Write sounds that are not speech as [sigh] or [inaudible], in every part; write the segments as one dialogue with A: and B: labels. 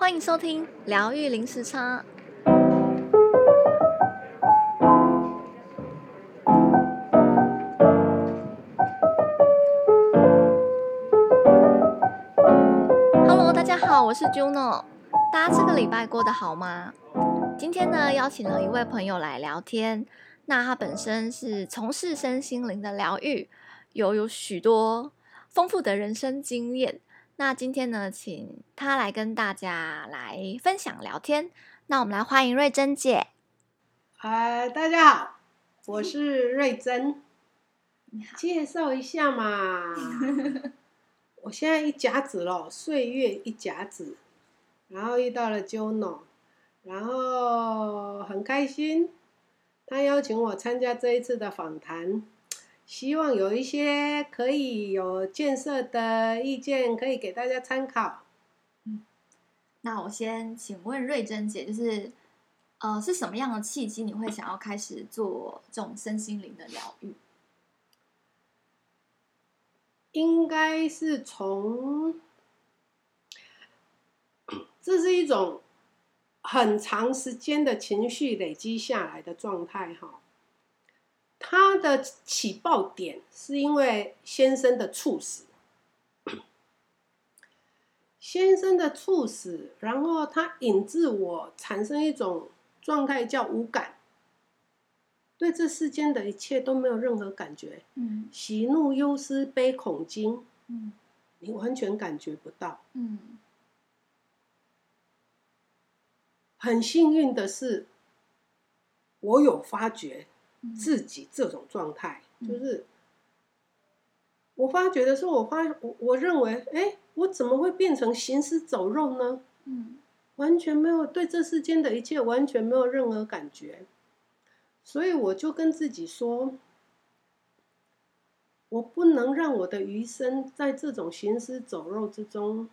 A: 欢迎收听疗愈零时差。Hello，大家好，我是 Juno。大家这个礼拜过得好吗？今天呢，邀请了一位朋友来聊天。那他本身是从事身心灵的疗愈，有有许多丰富的人生经验。那今天呢，请他来跟大家来分享聊天。那我们来欢迎瑞珍姐。
B: 嗨，大家好，我是瑞珍。你好，介绍一下嘛。[laughs] 我现在一甲子了，岁月一甲子，然后遇到了 Juno，然后很开心。他邀请我参加这一次的访谈，希望有一些可以有建设的意见可以给大家参考。
A: 嗯，那我先请问瑞珍姐，就是呃，是什么样的契机你会想要开始做这种身心灵的疗愈？
B: 应该是从，这是一种。很长时间的情绪累积下来的状态，哈，他的起爆点是因为先生的猝死，[coughs] 先生的猝死，然后他引致我产生一种状态叫无感，对这世间的一切都没有任何感觉，嗯，喜怒忧思悲恐惊，嗯，你完全感觉不到，嗯。很幸运的是，我有发觉自己这种状态，嗯、就是我发觉的时候，我发我我认为，哎，我怎么会变成行尸走肉呢？嗯，完全没有对这世间的一切完全没有任何感觉，所以我就跟自己说，我不能让我的余生在这种行尸走肉之中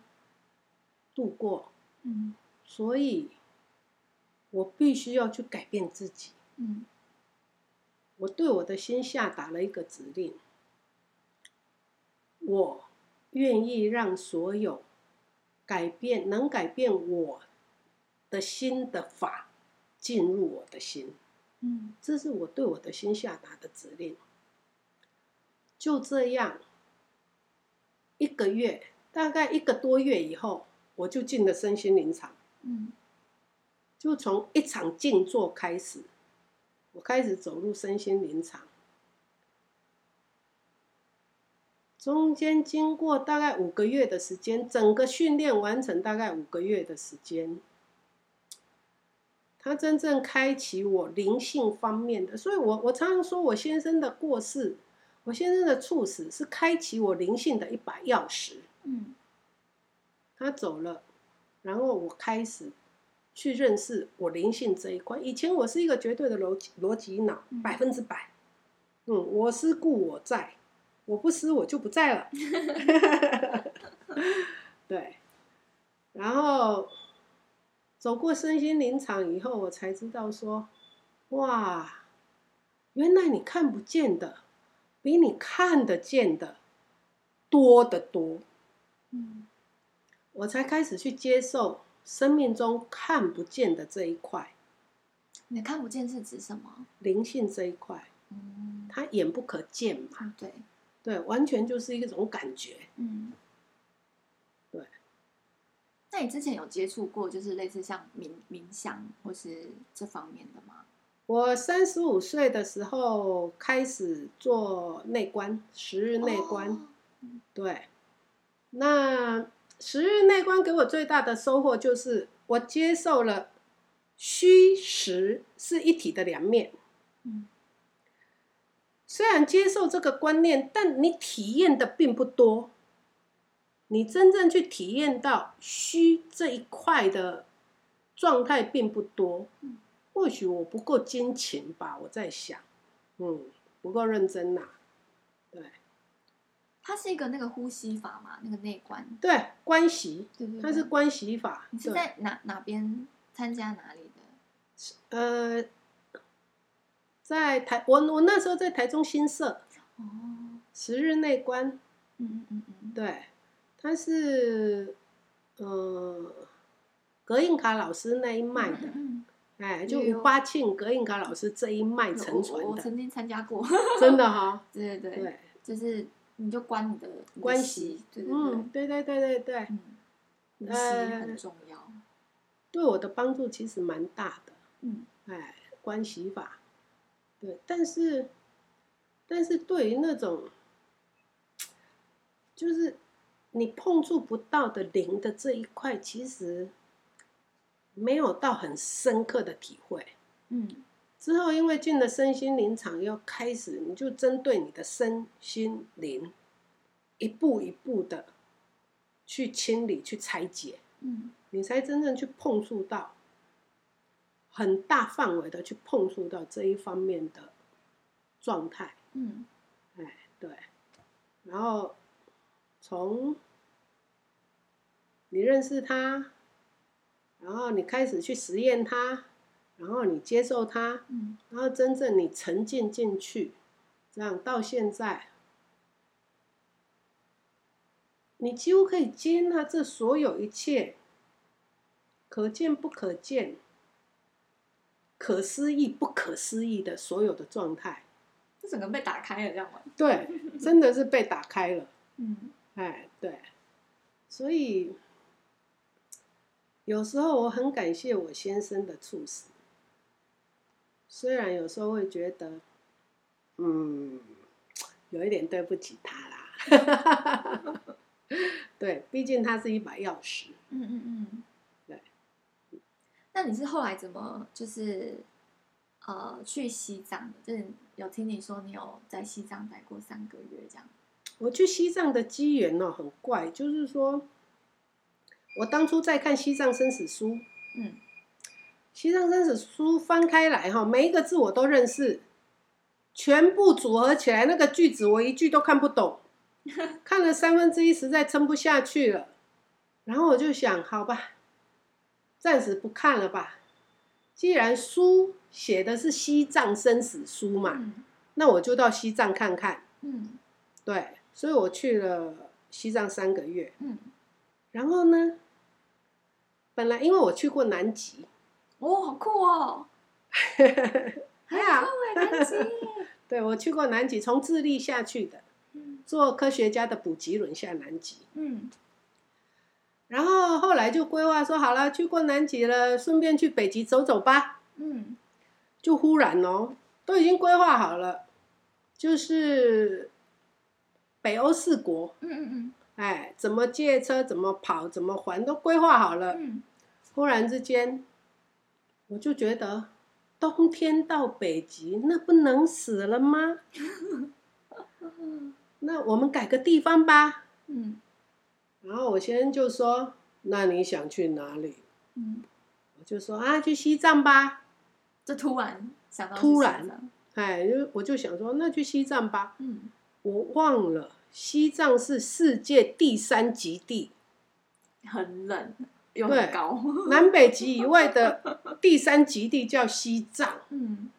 B: 度过。嗯，所以。我必须要去改变自己。嗯，我对我的心下达了一个指令，我愿意让所有改变能改变我的心的法进入我的心。嗯，这是我对我的心下达的指令。就这样，一个月，大概一个多月以后，我就进了身心灵场。嗯。就从一场静坐开始，我开始走入身心灵场，中间经过大概五个月的时间，整个训练完成大概五个月的时间，他真正开启我灵性方面的，所以我我常常说我先生的过世，我先生的猝死是开启我灵性的一把钥匙。嗯，他走了，然后我开始。去认识我灵性这一块。以前我是一个绝对的逻辑逻辑脑，百分之百。嗯，我思故我在，我不思我就不在了。[laughs] 对。然后走过身心灵场以后，我才知道说，哇，原来你看不见的，比你看得见的多得多。嗯，我才开始去接受。生命中看不见的这一块，
A: 你看不见是指什么？
B: 灵性这一块，嗯，它眼不可见嘛，
A: 嗯、对，
B: 对，完全就是一种感觉，嗯，对。
A: 那你之前有接触过，就是类似像冥冥想或是这方面的吗？
B: 我三十五岁的时候开始做内观，十日内观，哦、对，那。十日内观给我最大的收获就是，我接受了虚实是一体的两面。嗯，虽然接受这个观念，但你体验的并不多。你真正去体验到虚这一块的状态并不多。或许我不够精勤吧，我在想，嗯，不够认真呐、啊。
A: 它是一个那个呼吸法嘛，那个内观。
B: 对，观息，它是观息法。
A: 你是在哪哪边参加哪里的？
B: 呃，在台，我我那时候在台中新社。哦。十日内观。嗯嗯嗯。对，它是，呃，葛印卡老师那一脉的，
A: 嗯 [laughs]
B: 哎，就吴巴庆、葛印卡老师这一脉承传的
A: 我。我曾经参加过，[laughs]
B: 真的哈、哦。
A: 对对对，
B: 对
A: 就是你就关你的
B: 关系，
A: 对对对，
B: 嗯，对对对对对，
A: 嗯，很重要。
B: 呃，对我的帮助其实蛮大的，
A: 嗯，
B: 哎，关系法，对，但是，但是对于那种，就是你碰触不到的灵的这一块，其实没有到很深刻的体会，
A: 嗯，
B: 之后因为进了身心灵场，又开始你就针对你的身心灵，一步一步的去清理、去拆解，
A: 嗯，
B: 你才真正去碰触到很大范围的去碰触到这一方面的状态，
A: 嗯，
B: 哎，对，然后从你认识他，然后你开始去实验他，然后你接受它，
A: 嗯，
B: 然后真正你沉浸进去，这样到现在，你几乎可以接纳这所有一切，可见不可见，可思议不可思议的所有的状态，
A: 这整个被打开了，这样吗？[laughs]
B: 对，真的是被打开了。
A: 嗯，
B: 哎，对，所以有时候我很感谢我先生的处死，虽然有时候会觉得，嗯，有一点对不起他啦。[laughs] 对，毕竟他是一把钥匙。
A: 嗯嗯嗯，
B: 对。
A: 那你是后来怎么就是呃去西藏的？就是有听你说你有在西藏待过三个月这样。
B: 我去西藏的机缘呢，很怪，就是说，我当初在看《西藏生死书》，
A: 嗯，《
B: 西藏生死书》翻开来哈，每一个字我都认识，全部组合起来那个句子我一句都看不懂，[laughs] 看了三分之一实在撑不下去了，然后我就想，好吧，暂时不看了吧，既然书写的是西藏生死书嘛，
A: 嗯，
B: 那我就到西藏看看，
A: 嗯，
B: 对。所以我去了西藏三个月，
A: 嗯，
B: 然后呢，本来因为我去过南极，
A: 哦，好酷哦，[laughs]
B: 还
A: 好南极，[laughs]
B: 对，我去过南极，从智利下去的，做，科学家的补给轮下南极，
A: 嗯，
B: 然后后来就规划说好了，去过南极了，顺便去北极走走吧，
A: 嗯，
B: 就忽然哦，都已经规划好了，就是。北欧四国，
A: 嗯嗯嗯，
B: 哎，怎么借车，怎么跑，怎么还，都规划好了。
A: 嗯，
B: 忽然之间，我就觉得，冬天到北极，那不能死了吗？[laughs] 那我们改个地方吧。
A: 嗯，
B: 然后我先生就说：“那你想去哪里？”
A: 嗯，
B: 我就说：“啊，去西藏吧。”
A: 这突然想到，
B: 突然，哎，就我就想说，那去西藏吧。
A: 嗯，
B: 我忘了。西藏是世界第三极地，
A: 很冷又很高。[laughs]
B: 南北极以外的第三极地叫西藏。
A: 嗯，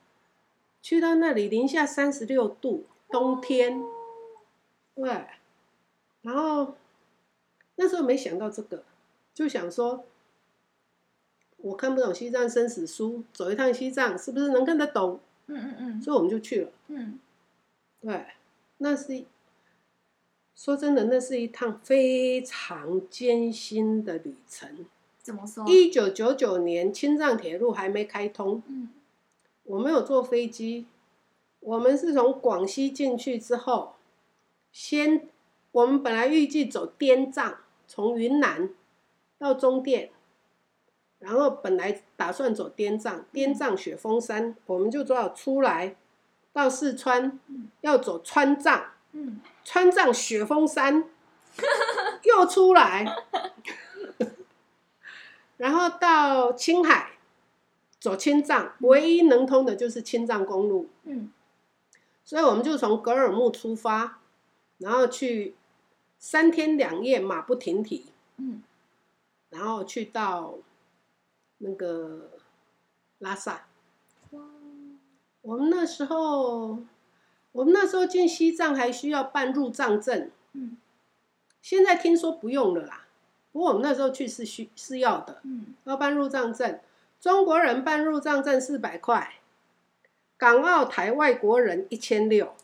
B: 去到那里零下三十六度，冬天。对，然后那时候没想到这个，就想说，我看不懂西藏生死书，走一趟西藏是不是能看得懂？
A: 嗯嗯嗯，
B: 所以我们就去了。
A: 嗯，
B: 对，那是。说真的，那是一趟非常艰辛的旅程。
A: 怎么说？
B: 一九九九年，青藏铁路还没开通。
A: 嗯，
B: 我没有坐飞机，我们是从广西进去之后，先我们本来预计走滇藏，从云南到中甸，然后本来打算走滇藏，滇藏雪峰山，我们就只好出来到四川，要走川藏。
A: 嗯，
B: 川藏雪峰山又出来，然后到青海走青藏，唯一能通的就是青藏公路。
A: 嗯，
B: 所以我们就从格尔木出发，然后去三天两夜马不停蹄。
A: 嗯，
B: 然后去到那个拉萨。哇，我们那时候。我们那时候进西藏还需要办入藏证，嗯，现在听说不用了啦，不过我们那时候去是需是要的，
A: 嗯，
B: 要办入藏证，中国人办入藏证四百块，港澳台外国人一千六，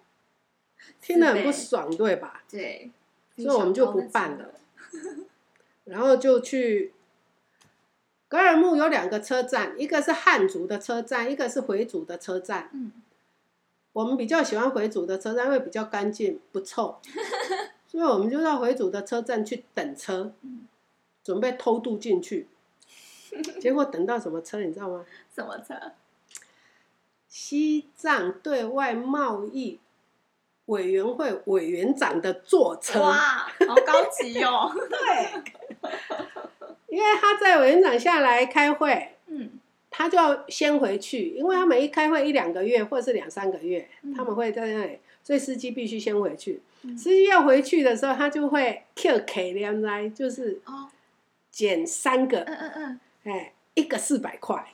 B: [laughs] 听得很不爽，对吧？
A: 对，
B: 所以我们就不办了，[laughs] 然后就去。格尔木有两个车站，一个是汉族的车站，一个是回族的车站。
A: 嗯，
B: 我们比较喜欢回族的车站，因为比较干净不臭，[laughs] 所以我们就到回族的车站去等车，
A: 嗯、
B: 准备偷渡进去。结果等到什么车，你知道吗？[laughs]
A: 什么车？
B: 西藏对外贸易委员会委员长的坐车。
A: 哇，好高级哦！[laughs]
B: 对。因为他在委员长下来开会，嗯，他就要先回去，因为他们一开会一两个月或者是两三个月，嗯、他们会在那里，所以司机必须先回去。嗯、司机要回去的时候，他就会 Q K 连来，就是减三个，嗯嗯嗯，哎，一个四百块，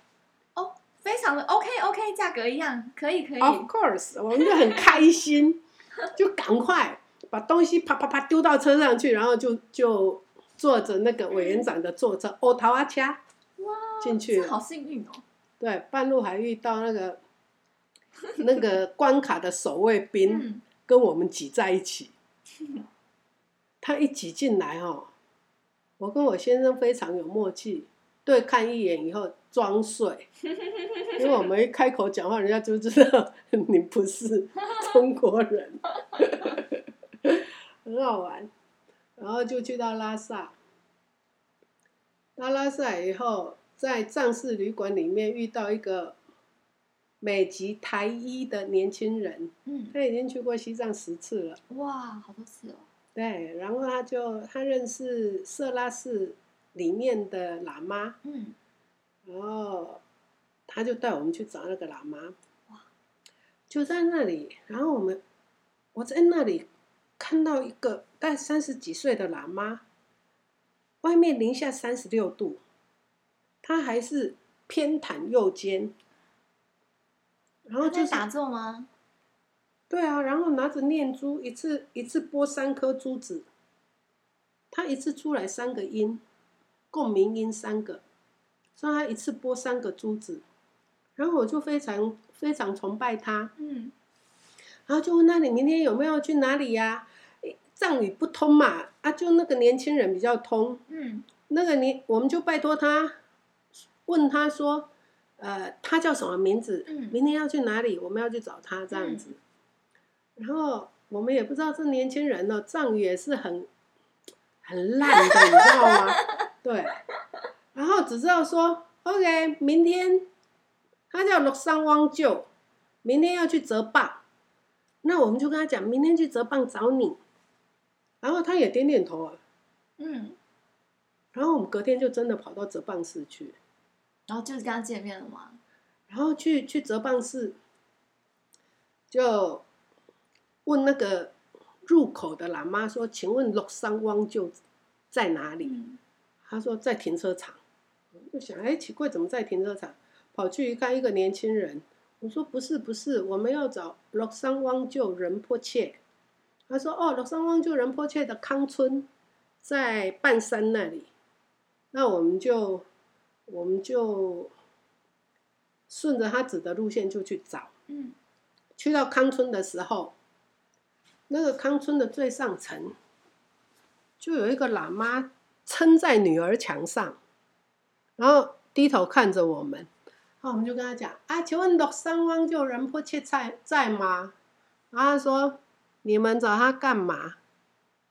A: 哦，非常的 OK OK，价格一样，可以可以。
B: Of course，我们就很开心，就赶快把东西啪啪啪丢到车上去，然后就就。坐着那个委员长的坐车，欧陶阿恰，
A: 哇，
B: 进去，
A: 好幸运哦。
B: 对，半路还遇到那个那个 [laughs] 关卡的守卫兵，跟我们挤在一起。他一挤进来哦，我跟我先生非常有默契，对看一眼以后装睡，[laughs] 因为我们一开口讲话，人家就知道你不是中国人，[laughs] 很好玩。然后就去到拉萨，到拉萨以后，在藏式旅馆里面遇到一个美籍台医的年轻人，嗯，他已经去过西藏十次了，
A: 哇，好多次哦。
B: 对，然后他就他认识色拉寺里面的喇嘛，嗯，然后他就带我们去找那个喇嘛，哇，就在那里，然后我们我在那里。看到一个大概三十几岁的喇嘛，外面零下三十六度，他还是偏袒右肩，然后就是
A: 打坐吗？
B: 对啊，然后拿着念珠，一次一次拨三颗珠子，他一次出来三个音，共鸣音三个，所以他一次拨三个珠子，然后我就非常非常崇拜他，嗯。然后就问他：“你明天有没有去哪里呀？”藏语不通嘛，啊，就那个年轻人比较通。嗯，那个你，我们就拜托他，问他说：“呃，他叫什么名字？嗯，明天要去哪里？我们要去找他这样子。嗯”然后我们也不知道这年轻人呢，藏语也是很很烂的，你知道吗？[laughs] 对。然后只知道说：“OK，明天他叫洛桑汪舅，明天要去折棒。”那我们就跟他讲，明天去泽棒找你，然后他也点点头啊，嗯，然后我们隔天就真的跑到泽棒市去，
A: 然后就是跟他见面了嘛，
B: 然后去去泽邦寺，就问那个入口的喇嘛说：“请问洛山汪就在哪里？”嗯、他说在停车场，就想哎奇怪，怎么在停车场？跑去一看，一个年轻人。我说不是不是，我们要找洛山汪旧仁波切。他说哦，洛山汪旧仁波切的康村在半山那里。那我们就我们就顺着他指的路线就去找。嗯。去到康村的时候，那个康村的最上层就有一个喇嘛撑在女儿墙上，然后低头看着我们。我们就跟他讲啊，请问洛山汪救仁波切在在吗？然后他说，你们找他干嘛？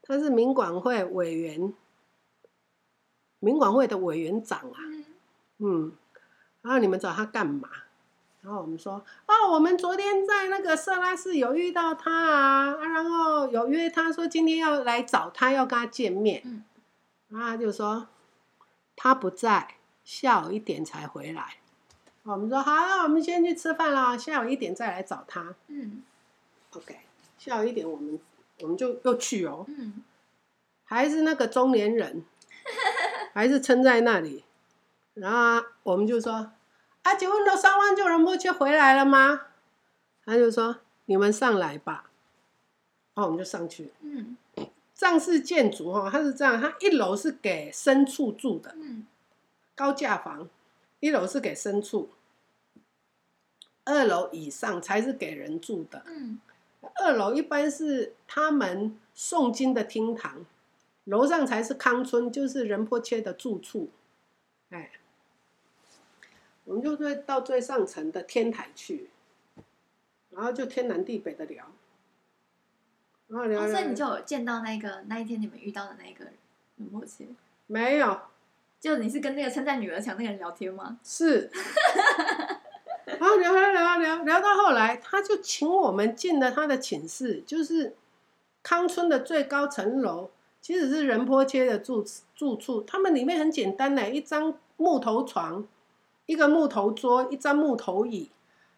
B: 他是民管会委员，民管会的委员长啊。嗯，然后你们找他干嘛？然后我们说，哦，我们昨天在那个色拉寺有遇到他啊，然后有约他说今天要来找他，要跟他见面。然后他就说他不在，下午一点才回来。我们说好，那我们先去吃饭啦，下午一点再来找他。嗯，OK，下午一点我们我们就又去哦。嗯，还是那个中年人，还是撑在那里。然后我们就说：“啊，请问洛桑汪旧仁波切回来了吗？”他就说：“你们上来吧。”然后我们就上去。嗯，藏式建筑哈，它是这样，它一楼是给牲畜住的，
A: 嗯，
B: 高架房，一楼是给牲畜，二楼以上才是给人住的，
A: 嗯，
B: 二楼一般是他们诵经的厅堂，楼上才是康村，就是仁波切的住处，哎，我们就会到最上层的天台去，然后就天南地北的聊。然后聊聊，
A: 哦，所以你就有见到那个那一天你们遇到的那个仁波切？
B: 没有，
A: 就你是跟那个称赞女儿墙那个人聊天吗？[laughs]
B: 是。然后聊聊聊聊聊到后来，他就请我们进了他的寝室，就是康村的最高层楼，其实是仁坡街的住住处。他们里面很简单的，一张木头床，一个木头桌，一张木头椅，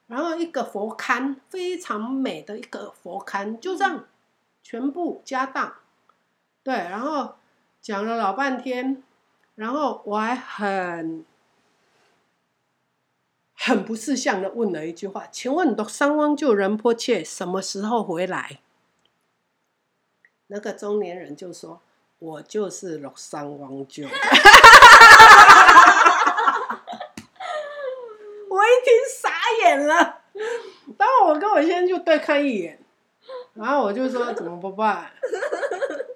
B: 然后一个佛龛，非常美的一个佛龛，就这样。全部家当，对，然后讲了老半天，然后我还很很不识相的问了一句话：“请问六三汪救人迫切什么时候回来？”那个中年人就说：“我就是六三王就。[laughs] ”我一听傻眼了，当我跟我先生就对看一眼。然后我就说怎么不办？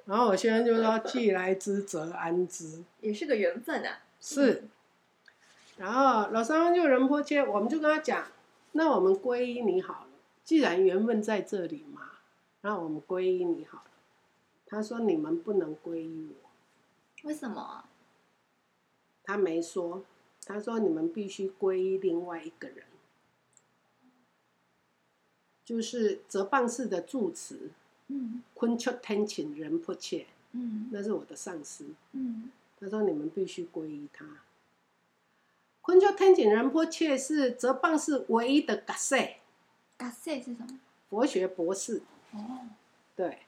B: 然后我先生就说既来之则安之，
A: 也是个缘分啊。
B: 是。然后老三王就仁波切，我们就跟他讲，那我们皈依你好了，既然缘分在这里嘛，那我们皈依你好了。他说你们不能皈依我，
A: 为什么？
B: 他没说，他说你们必须皈依另外一个人。就是哲蚌寺的住持，嗯，昆丘天请仁波切，嗯，那是我的上司，嗯，他说你们必须皈依他。昆丘天请仁波切是哲蚌寺唯一的噶塞，
A: 噶塞是什么？
B: 佛学博士。
A: 哦，
B: 对，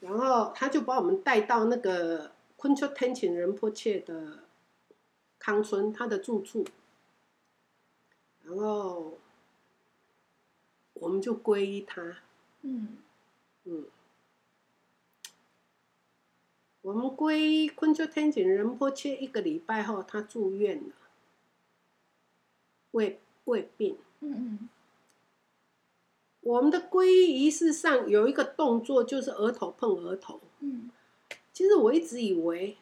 B: 然后他就把我们带到那个昆丘天请仁波切的康村，他的住处，然后。我们就皈依他，嗯。嗯，我们皈依昆丘天井仁波切一个礼拜后，他住院了，胃胃病，嗯嗯，我们的皈依仪式上有一个动作，就是额头碰额头，嗯，其实我一直以为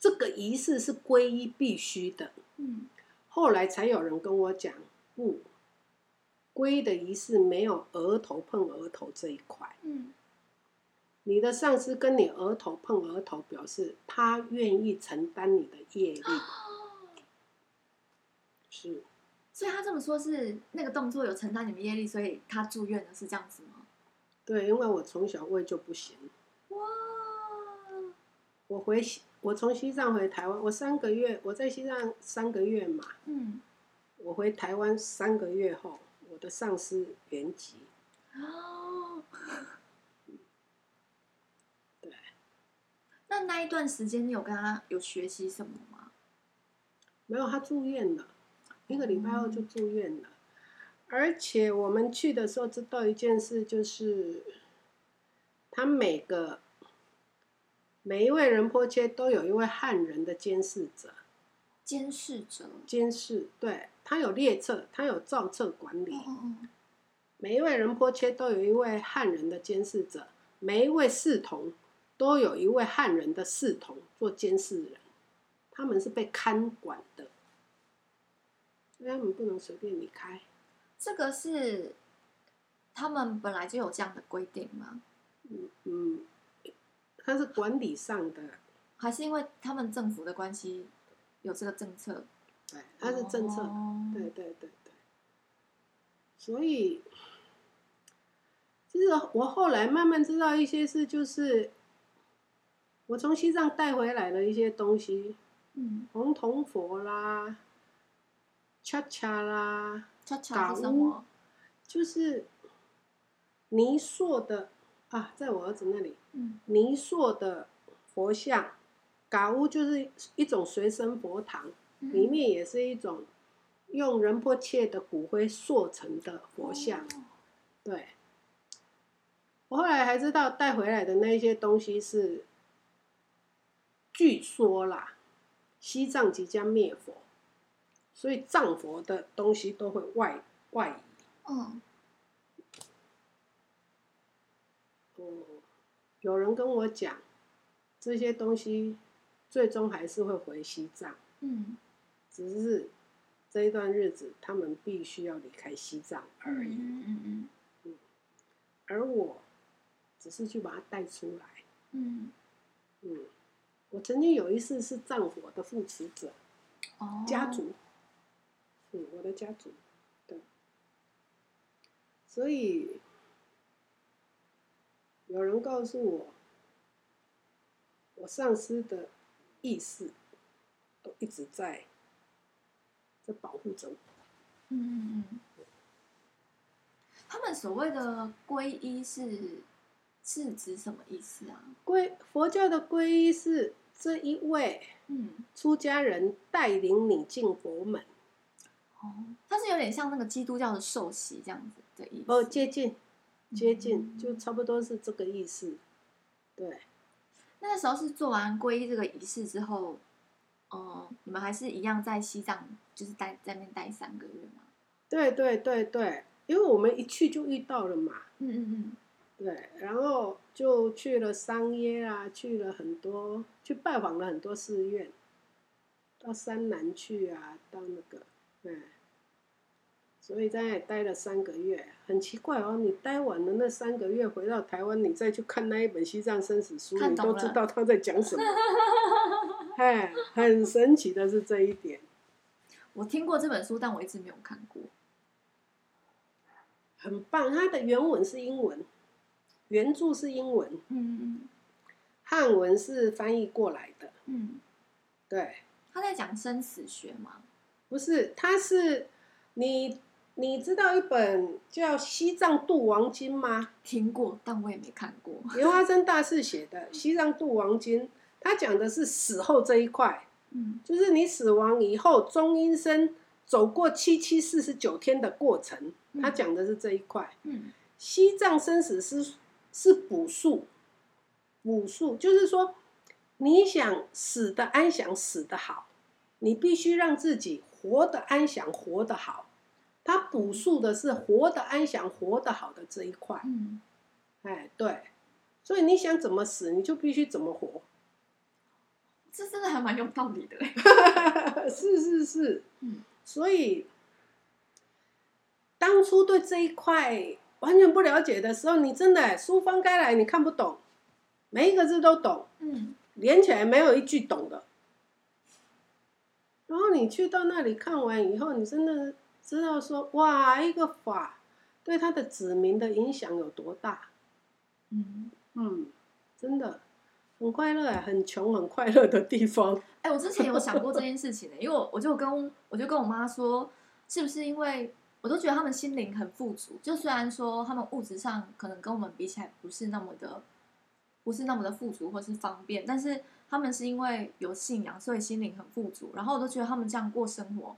B: 这个仪式是皈依必须的，嗯，后来才有人跟我讲，不。皈依的仪式没有额头碰额头这一块。嗯，你的上司跟你额头碰额头，表示他愿意承担你的业力。是，
A: 所以他这么说，是那个动作有承担你们业力，所以他住院了，是这样子吗？
B: 对，因为我从小胃就不行。哇！我回西，我从西藏回台湾，我三个月，我在西藏三个月嘛。嗯，我回台湾三个月后。我的上司原籍
A: 哦，对，[laughs] 那那一段时间你有跟他有学习什么吗？
B: 没有，他住院了，一个礼拜后就住院了。嗯、而且我们去的时候知道一件事，就是他每个每一位仁波切都有一位汉人的监视者，
A: 监视者，
B: 监视，对。他有列册，他有造册管理。每一位仁波切都有一位汉人的监视者，每一位侍童都有一位汉人的侍童做监视人，他们是被看管的，所以他们不能随便离开。
A: 这个是他们本来就有这样的规定吗？
B: 嗯嗯，他是管理上的，
A: 还是因为他们政府的关系有这个政策？
B: 对，它是政策的，oh. 对对对对。所以，其实我后来慢慢知道一些事，就是我从西藏带回来的一些东西，嗯，红铜佛啦，恰恰啦，
A: 恰恰是什么？
B: 就是泥塑的啊，在我儿子那里，嗯，泥塑的佛像，嘎乌就是一种随身佛堂。里面也是一种用仁波切的骨灰塑成的佛像，对。我后来还知道带回来的那些东西是，据说啦，西藏即将灭佛，所以藏佛的东西都会外外移。嗯。嗯，有人跟我讲，这些东西最终还是会回西藏。嗯。只是这一段日子，他们必须要离开西藏而已。嗯嗯嗯。而我，只是去把它带出来。嗯。嗯。我曾经有一次是战火的护持者。哦。家族。嗯，我的家族。对。所以，有人告诉我，我上司的意识都一直在。保护着我。
A: 嗯嗯嗯。他们所谓的皈依是是指什么意思啊？
B: 皈佛教的皈依是这一位嗯出家人带领你进佛门。
A: 哦，它是有点像那个基督教的受洗这样子的意思。
B: 哦，接近接近，就差不多是这个意思。对。
A: 那个时候是做完皈依这个仪式之后。哦，你们还是一样在西藏，就是待在那边待三个月吗？
B: 对对对对，因为我们一去就遇到了嘛。嗯嗯嗯。对，然后就去了桑耶啊，去了很多，去拜访了很多寺院，到山南去啊，到那个，对。所以在那里待了三个月，很奇怪哦。你待完了那三个月，回到台湾，你再去看那一本《西藏生死书》，你都知道他在讲什么。[laughs] 哎，很神奇的是这一点。
A: 我听过这本书，但我一直没有看过。
B: 很棒，它的原文是英文，原著是英文，嗯嗯，汉文是翻译过来的，嗯，对。
A: 他在讲生死学吗？
B: 不是，他是你你知道一本叫《西藏度王经》吗？
A: 听过，但我也没看过。
B: 莲花生大士写的《[laughs] 西藏度王经》。他讲的是死后这一块，嗯，就是你死亡以后中阴身走过七七四十九天的过程，他讲的是这一块。嗯，西藏生死是是补数，补数就是说，你想死的安详，死的好，你必须让自己活得安详，活得好。他补述的是活得安详，活得好的这一块。嗯，哎，对，所以你想怎么死，你就必须怎么活。
A: 这真的还蛮有道理的，[laughs]
B: 是是是，嗯，所以当初对这一块完全不了解的时候，你真的书翻开来你看不懂，每一个字都懂，嗯，连起来没有一句懂的。然后你去到那里看完以后，你真的知道说，哇，一个法对他的子民的影响有多大，嗯嗯，真的。很快乐哎，很穷很快乐的地方。
A: 哎、欸，我之前有想过这件事情呢，因为我我就跟我就跟我妈说，是不是因为我都觉得他们心灵很富足，就虽然说他们物质上可能跟我们比起来不是那么的，不是那么的富足或是方便，但是他们是因为有信仰，所以心灵很富足。然后我都觉得他们这样过生活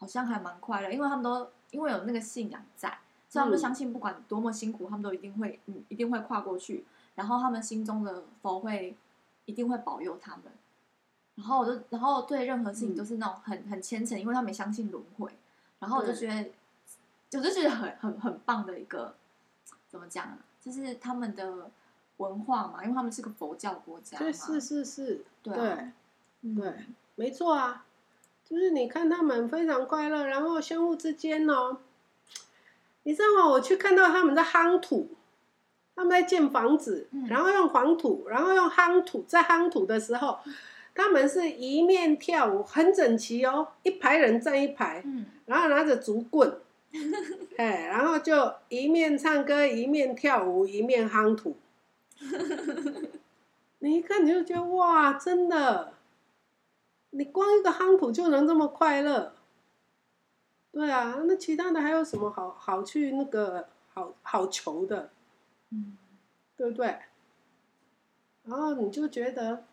A: 好像还蛮快乐，因为他们都因为有那个信仰在，所以他们相信不管多么辛苦，他们都一定会嗯一定会跨过去。然后他们心中的佛会一定会保佑他们，然后我就然后对任何事情都是那种很很虔诚，因为他们相信轮回，然后我就觉得，我就觉得很很很棒的一个，怎么讲啊？就是他们的文化嘛，因为他们是个佛教国家嘛，
B: 是是是，对
A: 啊，
B: 对，对，没错啊，就是你看他们非常快乐，然后相互之间哦，你知道吗？我去看到他们在夯土。他们在建房子，然后用黄土，然后用夯土。在夯土的时候，他们是一面跳舞，很整齐哦，一排人站一排，然后拿着竹棍，[laughs] 哎，然后就一面唱歌，一面跳舞，一面夯土。[laughs] 你一看你就觉得哇，真的，你光一个夯土就能这么快乐？对啊，那其他的还有什么好好去那个好好求的？嗯，对不对？然后你就觉得，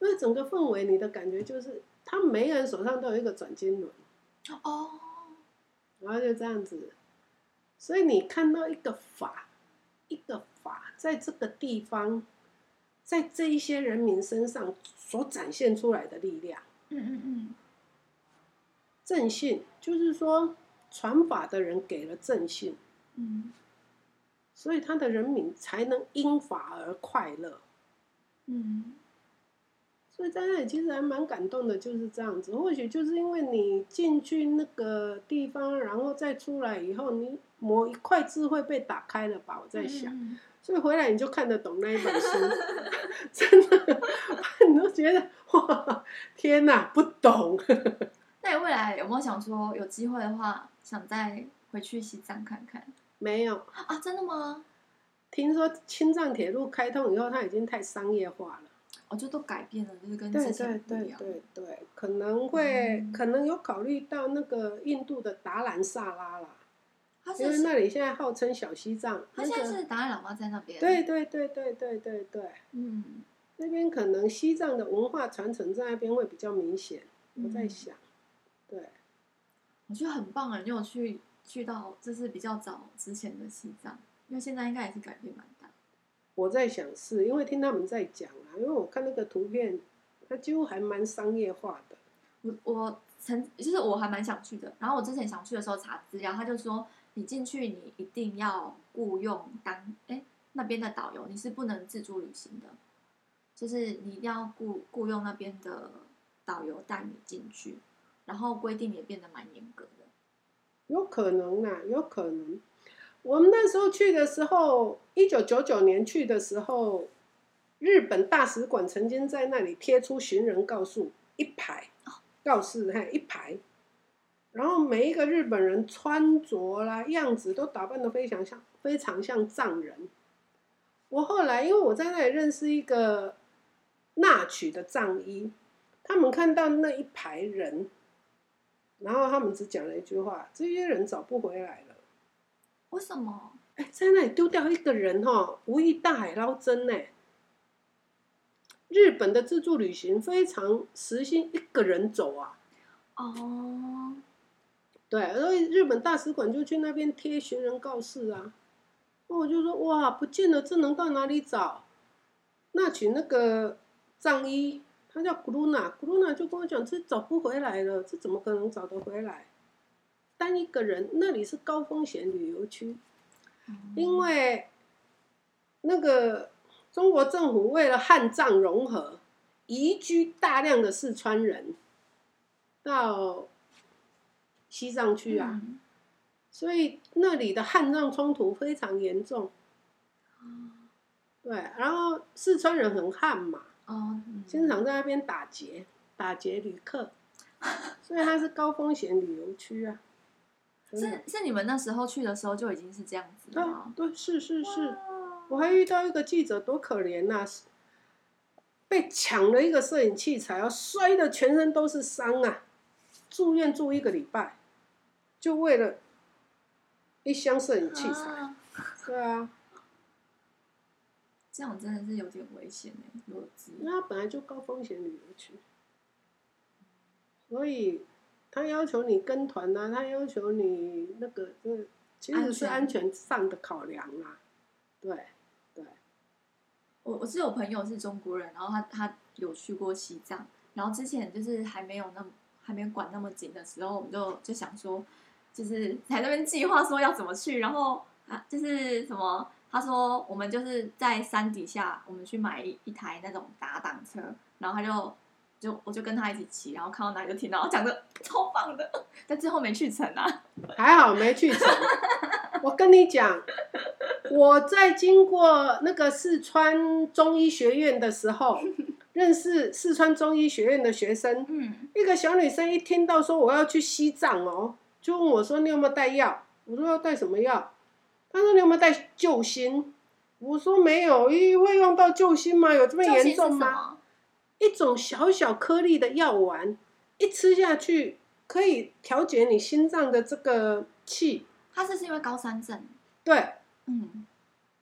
B: 因为整个氛围，你的感觉就是，他们每个人手上都有一个转经轮，哦，然后就这样子，所以你看到一个法，一个法在这个地方，在这一些人民身上所展现出来的力量。
A: 嗯嗯嗯。
B: 正信就是说，传法的人给了正信，
A: 嗯，
B: 所以他的人民才能因法而快乐。
A: 嗯。
B: 所以在那里其实还蛮感动的，就是这样子。或许就是因为你进去那个地方，然后再出来以后，你某一块智慧被打开了吧？我在想，
A: 嗯、
B: 所以回来你就看得懂那一本书，[laughs] 真的，你都觉得哇，天哪，不懂。[laughs]
A: 那你未来有没有想说，有机会的话，想再回去西藏看看？
B: 没有
A: 啊，真的吗？
B: 听说青藏铁路开通以后，它已经太商业化了。
A: 我就都改变了，就是跟之前不一样。
B: 对对对对对，可能会、嗯、可能有考虑到那个印度的达兰萨拉啦，因为那里现在号称小西藏。
A: 他现在是达赖喇嘛在那边。
B: 对对对对对对对。
A: 嗯，
B: 那边可能西藏的文化传承在那边会比较明显。我在想，对，
A: 我觉得很棒啊！你有去去到就是比较早之前的西藏，因为现在应该也是改变蛮大。
B: 我在想是，因为听他们在讲啊，因为我看那个图片，它几乎还蛮商业化的。
A: 我我曾就是我还蛮想去的，然后我之前想去的时候查资料，他就说你进去你一定要雇佣当哎那边的导游，你是不能自助旅行的，就是你一定要雇雇佣那边的导游带你进去，然后规定也变得蛮严格的。
B: 有可能啊，有可能。我们那时候去的时候，一九九九年去的时候，日本大使馆曾经在那里贴出寻人告诉一排告示，还有一排，然后每一个日本人穿着啦样子都打扮得非常像，非常像藏人。我后来因为我在那里认识一个那曲的藏医，他们看到那一排人，然后他们只讲了一句话：这些人找不回来了。
A: 为什么？
B: 哎，在那里丢掉一个人哈，无异大海捞针呢。日本的自助旅行非常实行一个人走啊。
A: 哦。
B: 对，所以日本大使馆就去那边贴寻人告示啊。那我就说哇，不见了，这能到哪里找？那群那个藏医，他叫古鲁娜，古鲁娜就跟我讲，这找不回来了，这怎么可能找得回来？单一个人，那里是高风险旅游区，因为那个中国政府为了汉藏融合，移居大量的四川人到西藏区啊，所以那里的汉藏冲突非常严重。对，然后四川人很悍嘛，哦经常在那边打劫，打劫旅客，[laughs] 所以它是高风险旅游区啊。
A: 是是你们那时候去的时候就已经是这样子？
B: 对，对，是是是，我还遇到一个记者多可怜呐、啊，被抢了一个摄影器材，啊，摔的全身都是伤啊，住院住一个礼拜，就为了一箱摄影器材。啊 [laughs] 对啊，
A: 这样真的是有点危险哎，如果
B: 那本来就高风险旅游区，所以。他要求你跟团呐，他要求你那个，嗯，其实是安全上的考量啊。对，对。
A: 我我是有朋友是中国人，然后他他有去过西藏，然后之前就是还没有那么还没管那么紧的时候，我们就就想说，就是 [laughs] 在那边计划说要怎么去，然后啊，就是什么，他说我们就是在山底下，我们去买一一台那种打挡车，然后他就。就我就跟他一起骑，然后看到哪里就听到，讲的 [laughs] 超棒的，但最后没去成啊。
B: 还好没去成。我跟你讲，我在经过那个四川中医学院的时候，认识四川中医学院的学生。嗯。一个小女生一听到说我要去西藏哦，就问我说：“你有没有带药？”我说：“要带什么药？”他说：“你有没有带救心？”我说：“没有，因为会用到救心吗？有这么严重吗？”一种小小颗粒的药丸，一吃下去可以调节你心脏的这个气。
A: 他是是因为高山症？
B: 对，嗯，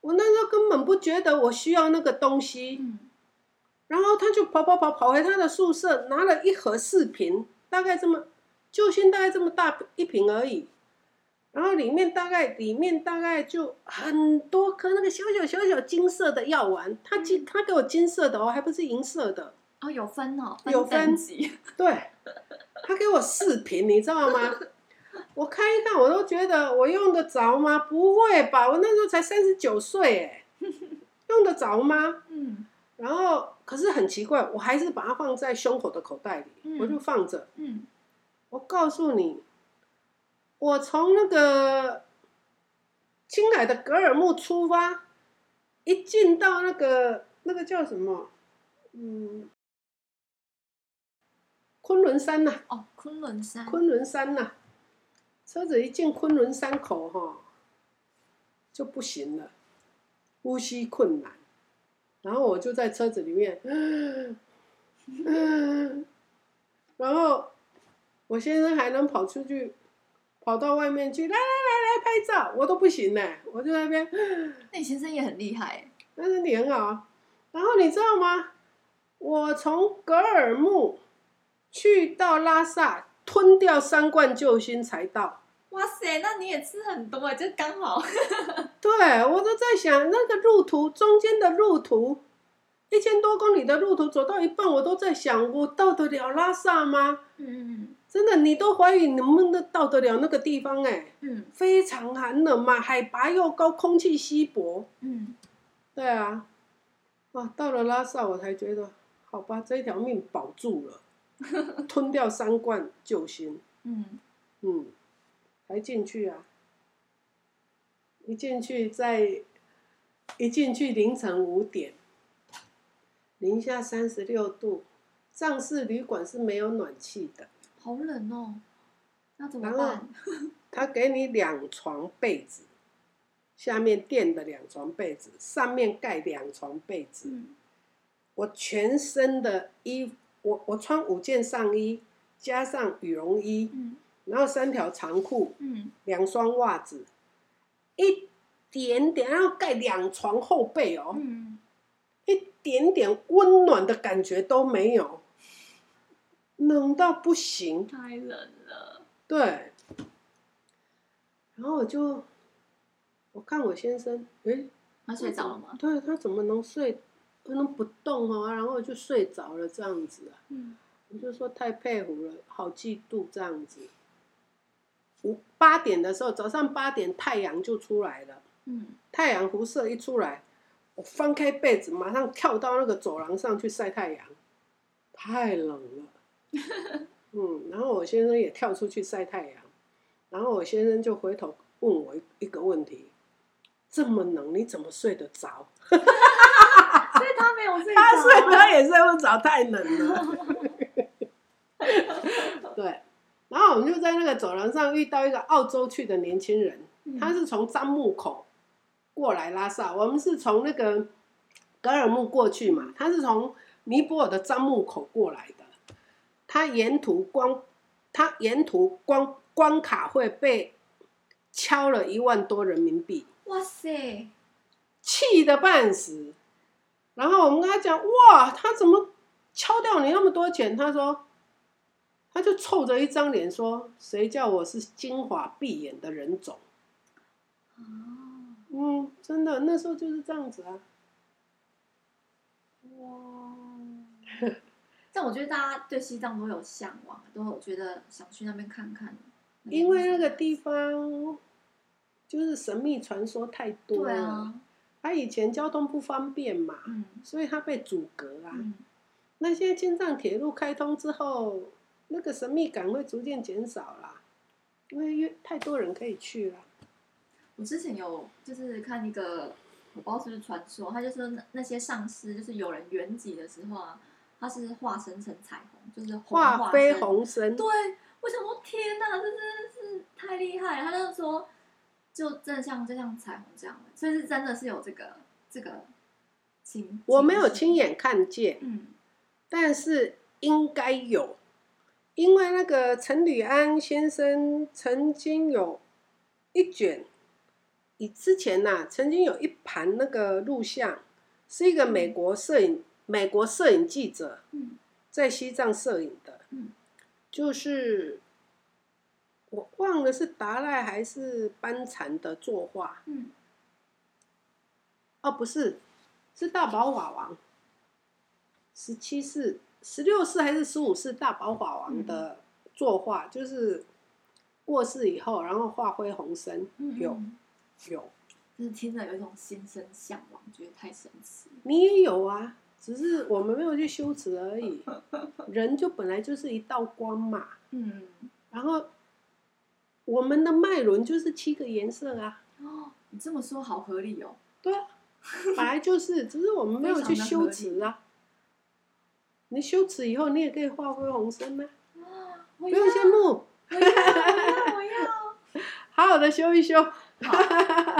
B: 我那时候根本不觉得我需要那个东西，嗯，然后他就跑跑跑跑回他的宿舍，拿了一盒四瓶，大概这么，救心大概这么大一瓶而已。然后里面大概里面大概就很多颗那个小小小小金色的药丸，他金他给我金色的哦，还不是银色的
A: 哦，有分哦，分
B: 有分
A: 级，
B: 对，他给我四瓶，你知道吗？我看一看，我都觉得我用得着吗？不会吧，我那时候才三十九岁哎，用得着吗？嗯，然后可是很奇怪，我还是把它放在胸口的口袋里，嗯、我就放着。嗯，我告诉你，我从那个青海的格尔木出发，一进到那个那个叫什么？嗯，昆仑山呐、啊。
A: 哦，昆仑山。
B: 昆仑山呐、啊。车子一进昆仑山口哈，就不行了，呼吸困难，然后我就在车子里面，[laughs] 嗯然后我先生还能跑出去，跑到外面去，来来来来拍照，我都不行呢，我就在那边。
A: 那你先生也很厉害，
B: 但是你很好。然后你知道吗？我从格尔木去到拉萨，吞掉三罐救星才到。
A: 哇塞，那你也吃很多啊，就刚好。[laughs]
B: 对，我都在想那个路途中间的路途，一千多公里的路途走到一半，我都在想，我到得了拉萨吗？嗯，真的，你都怀疑能不能到得了那个地方哎、欸。嗯，非常寒冷嘛，海拔又高，空气稀薄。嗯，对啊，哇，到了拉萨我才觉得，好吧，这条命保住了，[laughs] 吞掉三罐救星。嗯嗯。才进去啊！一进去，在一进去凌晨五点，零下三十六度，藏式旅馆是没有暖气的，
A: 好冷哦。那怎么办？
B: 他给你两床被子，下面垫的两床被子，上面盖两床被子。嗯、我全身的衣，我我穿五件上衣，加上羽绒衣。嗯然后三条长裤，嗯，两双袜子，一点点，然后盖两床厚被哦，嗯，一点点温暖的感觉都没有，冷到不行，
A: 太冷了。
B: 对，然后我就，我看我先生，诶，
A: 他睡着了吗？
B: 对，他怎么能睡，不能不动哦？然后就睡着了这样子啊，嗯，我就说太佩服了，好嫉妒这样子。五八点的时候，早上八点太阳就出来了。嗯，太阳辐射一出来，我翻开被子，马上跳到那个走廊上去晒太阳，太冷了。[laughs] 嗯，然后我先生也跳出去晒太阳，然后我先生就回头问我一个问题：这么冷，你怎么睡得着？
A: 所以他没有睡着，
B: 他睡他也睡不着，太冷了。[laughs] 对。然后我们就在那个走廊上遇到一个澳洲去的年轻人，他是从樟木口过来拉萨，我们是从那个格尔木过去嘛，他是从尼泊尔的樟木口过来的，他沿途光他沿途光关卡会被敲了一万多人民币，
A: 哇塞，
B: 气得半死。然后我们跟他讲，哇，他怎么敲掉你那么多钱？他说。他就臭着一张脸说：“谁叫我是金发碧眼的人种？”嗯，真的，那时候就是这样子啊。
A: 哇！[laughs] 但我觉得大家对西藏都有向往，都有觉得想去那边看看。
B: 因为那个地方就是神秘传说太多了。对啊。他以前交通不方便嘛，嗯，所以他被阻隔啊。嗯。那现在青藏铁路开通之后。那个神秘感会逐渐减少啦，因为越太多人可以去了。
A: 我之前有就是看一个，我不知道是不是传说，他就说那那些上师就是有人圆寂的时候啊，他是化身成彩虹，就是
B: 化飞鸿身。
A: 对，我想说天哪，这真的是太厉害了！他就说，就真的像就像彩虹这样的，所以是真的是有这个这个情。
B: 我没有亲眼看见，嗯，但是应该有。因为那个陈履安先生曾经有一卷，以之前呐、啊，曾经有一盘那个录像，是一个美国摄影美国摄影记者在西藏摄影的，就是我忘了是达赖还是班禅的作画。
A: 嗯，
B: 哦，不是，是大宝法王，十七世、十六世还是十五世大宝法王的作画，嗯、就是过世以后，然后化灰红身，
A: 嗯、
B: 有有，
A: 就是听着有一种心生向往，觉得太神奇。
B: 你也有啊，只是我们没有去修持而已。[laughs] 人就本来就是一道光嘛，
A: 嗯，
B: 然后。我们的脉轮就是七个颜色啊！
A: 哦，你这么说好合理哦。
B: 对啊，本来就是，只是我们没有去修持啊。你修持以后，你也可以化灰红身呢、啊。不用羡慕。
A: 我要，我要，我要。
B: 好好的修一修。
A: 好，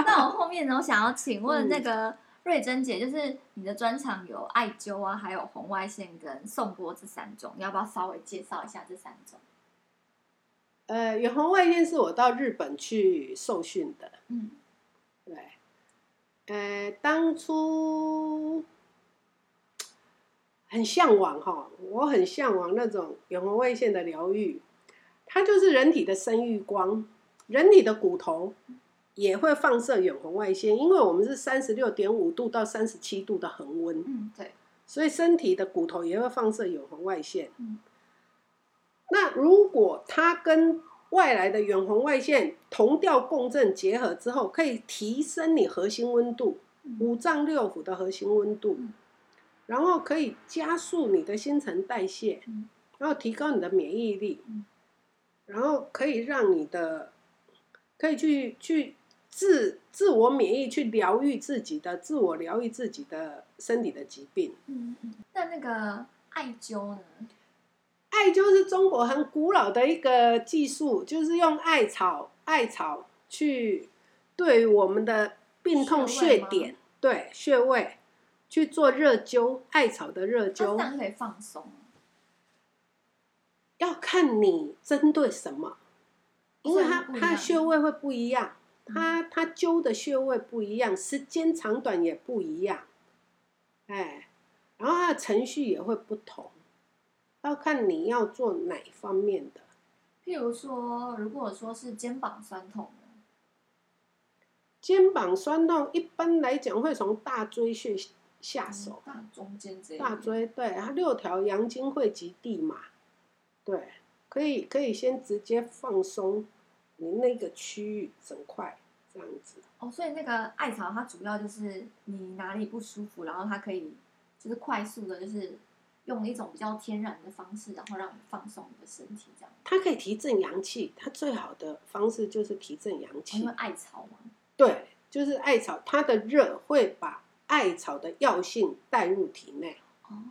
A: 那我后面呢？我想要请问那个瑞珍姐，就是你的专场有艾灸啊，还有红外线跟颂波这三种，你要不要稍微介绍一下这三种？
B: 呃，远红外线是我到日本去受训的。
A: 嗯，
B: 对。呃，当初很向往哈，我很向往那种远红外线的疗愈。它就是人体的生育光，人体的骨头也会放射远红外线，因为我们是三十六点五度到三十七度的恒温。
A: 嗯，对。
B: 所以身体的骨头也会放射远红外线。
A: 嗯。
B: 那如果它跟外来的远红外线同调共振结合之后，可以提升你核心温度，五脏六腑的核心温度，然后可以加速你的新陈代谢，然后提高你的免疫力，然后可以让你的可以去去自自我免疫，去疗愈自己的自我疗愈自己的身体的疾病。
A: 嗯嗯，那那个艾灸呢？
B: 艾灸是中国很古老的一个技术，就是用艾草，艾草去对我们的病痛穴点，对穴位去做热灸，艾草的热灸。
A: 它可以放松。
B: 要看你针对什么，因为它它穴位会不一样，它它灸的穴位不一样，时间长短也不一样，哎，然后它的程序也会不同。要看你要做哪方面的，
A: 譬如说，如果说是肩膀酸痛，
B: 肩膀酸痛一般来讲会从大椎穴下手，
A: 大中间这
B: 大椎对，它六条阳经汇集地嘛，对，可以可以先直接放松你那个区域整块这样子。
A: 哦，所以那个艾草它主要就是你哪里不舒服，然后它可以就是快速的，就是。用一种比较天然的方式，然后让你放松你的身体，这样。
B: 它可以提振阳气，它最好的方式就是提振阳气。
A: 因为艾草嘛。
B: 对，就是艾草，它的热会把艾草的药性带入体内。
A: 哦。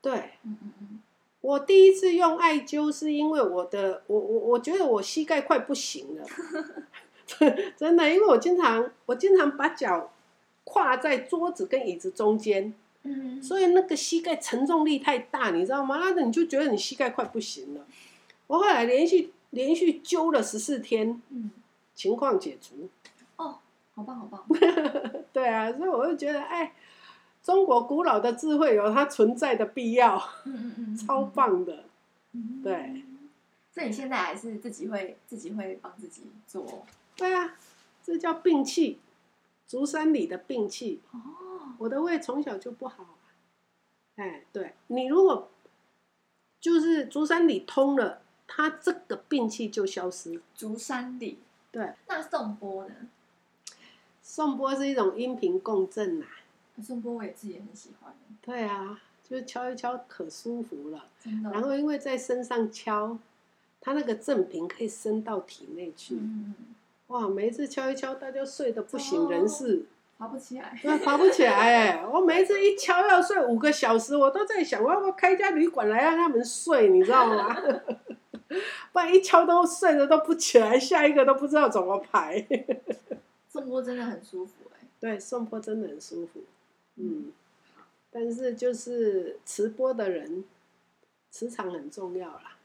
B: 对。
A: 嗯嗯嗯。
B: 我第一次用艾灸是因为我的，我我我觉得我膝盖快不行了，[laughs] [laughs] 真的，因为我经常我经常把脚跨在桌子跟椅子中间。
A: 嗯，
B: 所以那个膝盖承重力太大，你知道吗？那你就觉得你膝盖快不行了。我后来连续连续灸了十四天，
A: 嗯，
B: 情况解除。
A: 哦，好棒好棒。[laughs]
B: 对啊，所以我就觉得，哎，中国古老的智慧有它存在的必要。
A: 嗯嗯嗯，
B: 超棒的。
A: 嗯，
B: 对。
A: 所以你现在还是自己会自己会帮自己做？
B: 对啊，这叫病气，足三里的病气。
A: 哦。
B: 我的胃从小就不好，哎，对，你如果就是足三里通了，它这个病气就消失。
A: 足三里，
B: 对。
A: 那送波呢？
B: 送波是一种音频共振呐、啊。
A: 颂钵我也自己也很喜欢。
B: 对啊，就是敲一敲可舒服了。然后因为在身上敲，它那个振频可以伸到体内去。
A: 嗯。
B: 哇，每一次敲一敲，大家睡得不省人事。哦
A: 爬不起来，
B: 对，爬不起来哎！我每一次一敲要睡五个小时，我都在想，我要不要开一家旅馆来让他们睡，你知道吗？[laughs] 不然一敲都睡着都不起来，下一个都不知道怎么排。[laughs]
A: 送波真的很舒服哎，
B: 对，送波真的很舒服，嗯。但是就是持播的人，磁场很重要啦。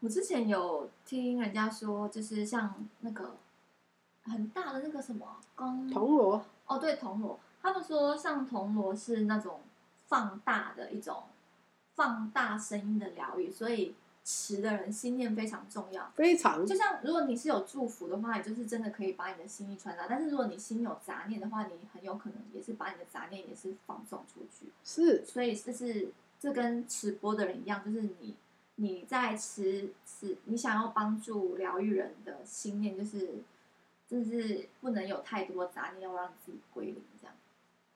A: 我之前有听人家说，就是像那个很大的那个什么铜
B: 锣。
A: 哦，对，铜锣，他们说上铜锣是那种放大的一种放大声音的疗愈，所以持的人心念非常重要，
B: 非常。
A: 就像如果你是有祝福的话，你就是真的可以把你的心意传达。但是如果你心有杂念的话，你很有可能也是把你的杂念也是放送出去。
B: 是，
A: 所以这是这跟持播的人一样，就是你你在持持你想要帮助疗愈人的心念，就是就是不能有太多杂念，要让自己归零这样。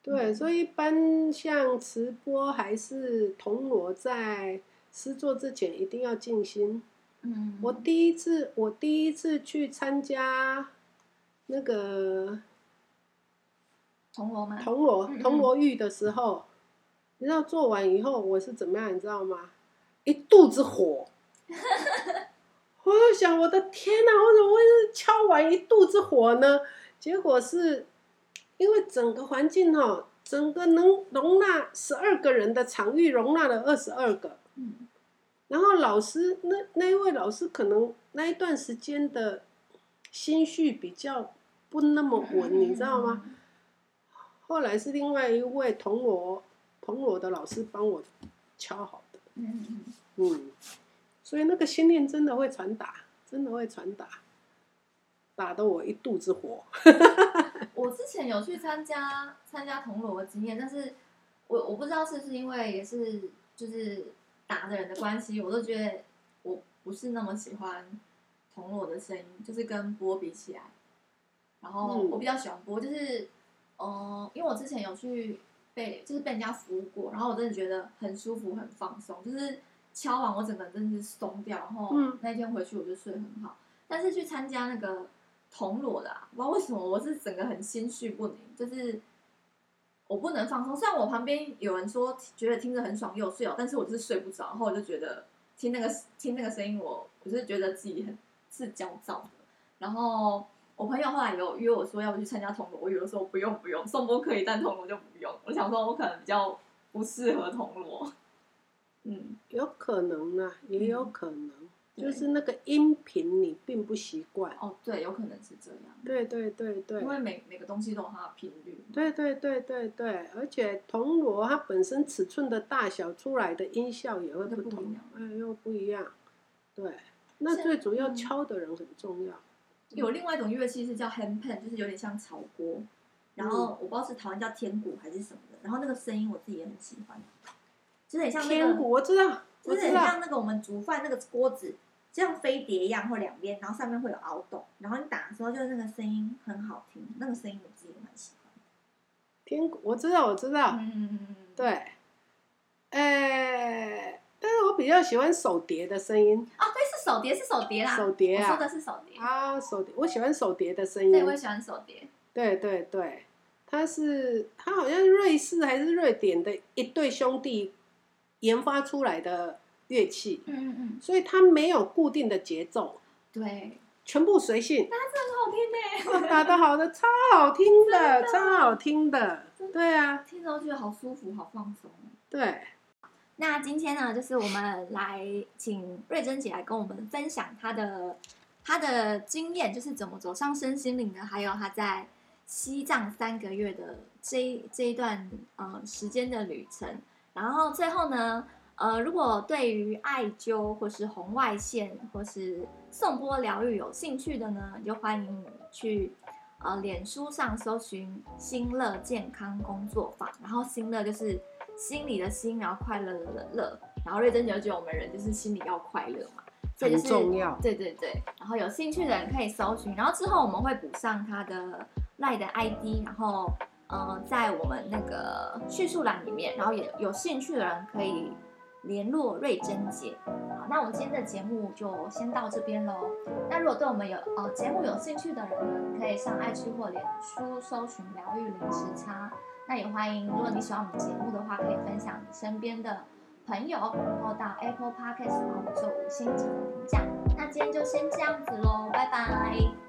B: 对，嗯、所以一般像持钵还是铜锣在。施作之前一定要静心。
A: 嗯，
B: 我第一次，我第一次去参加那个
A: 铜锣吗？
B: 铜锣铜锣浴的时候，你知道做完以后我是怎么样？你知道吗？一肚子火。[laughs] 我就想，我的天哪！我怎么会是敲完一肚子火呢？结果是因为整个环境哈，整个能容纳十二个人的场域，容纳了二十二个。
A: 嗯，
B: 然后老师那那一位老师可能那一段时间的心绪比较不那么稳，你知道吗？后来是另外一位铜锣铜锣的老师帮我敲好的。
A: 嗯
B: 嗯，所以那个心念真的会传达，真的会传达，打得我一肚子火。[laughs]
A: 我之前有去参加参加铜锣的经验，但是我我不知道是不是因为也是就是。打的人的关系，我都觉得我不是那么喜欢铜锣的声音，就是跟波比起来，然后我比较喜欢波，就是，嗯、呃，因为我之前有去被就是被人家服务过，然后我真的觉得很舒服、很放松，就是敲完我整个人真的是松掉，然后那天回去我就睡很好。但是去参加那个铜锣的、啊，不知道为什么我是整个很心绪不宁，就是。我不能放松，虽然我旁边有人说觉得听着很爽又睡哦，但是我就是睡不着，然后我就觉得听那个听那个声音我，我我就是觉得自己很是焦躁的。然后我朋友后来有约我说要不去参加铜锣，我有的时候不用不用，颂钵可以，但铜锣就不用。我想说我可能比较不适合铜锣，嗯，
B: 有可能啊，也有可能。嗯就是那个音频你并不习惯
A: 哦，对，有可能是这样。
B: 对对对对，
A: 因为每每个东西都有它的频率。
B: 对对对对对，而且铜锣它本身尺寸的大小出来的音效也会不同，哎，又不一样。对，那最主要敲的人很重要。
A: 有另外一种乐器是叫 handpan，就是有点像草锅，然后我不知道是台湾叫天鼓还是什么的，然后那个声音我自己也很喜欢，就是很像
B: 天鼓，我知道。
A: 就是很像那个我们煮饭那个锅子，就像飞碟一样，或两边，然后上面会有凹洞，然后你打的时候，就是那个声音很好听，那个声音我自己也蛮喜欢。
B: 天，我知道，我知道，
A: 嗯嗯嗯
B: 对，哎，但是我比较喜欢手碟的声音。
A: 哦，对，是手碟，是手碟啦。
B: 手碟啊，
A: 我说的是手碟
B: 啊，手碟，我喜欢手碟的声音。
A: 对，我也喜欢手碟。
B: 对对对，他是他好像是瑞士还是瑞典的一对兄弟。研发出来的乐器，
A: 嗯嗯嗯，
B: 所以它没有固定的节奏，
A: 对，
B: 全部随性。
A: 那真的很好听呢，[laughs]
B: 打的好的，超好听的，超好听的，对啊，
A: 听着觉得好舒服，好放松。
B: 对，
A: 那今天呢，就是我们来请瑞珍姐来跟我们分享她的她的经验，就是怎么走上身心灵的，还有她在西藏三个月的这这一段呃时间的旅程。然后最后呢，呃，如果对于艾灸或是红外线或是送波疗愈有兴趣的呢，就欢迎你去呃脸书上搜寻“心乐健康工作坊”，然后“心乐”就是心里的心，然后快乐的乐，然后瑞珍就觉得我们人就是心里要快乐嘛，这就是
B: 很重要。
A: 对对对，然后有兴趣的人可以搜寻，然后之后我们会补上他的 LINE 的 ID，然后。呃，在我们那个叙述栏里面，然后也有兴趣的人可以联络瑞珍姐。好，那我们今天的节目就先到这边喽。那如果对我们有呃节目有兴趣的人呢，可以上爱趣或脸书搜寻“疗愈零时差”。那也欢迎，如果你喜欢我们节目的话，可以分享你身边的朋友，然后到 Apple Podcast 帮我们做五星级的评价。那今天就先这样子喽，拜拜。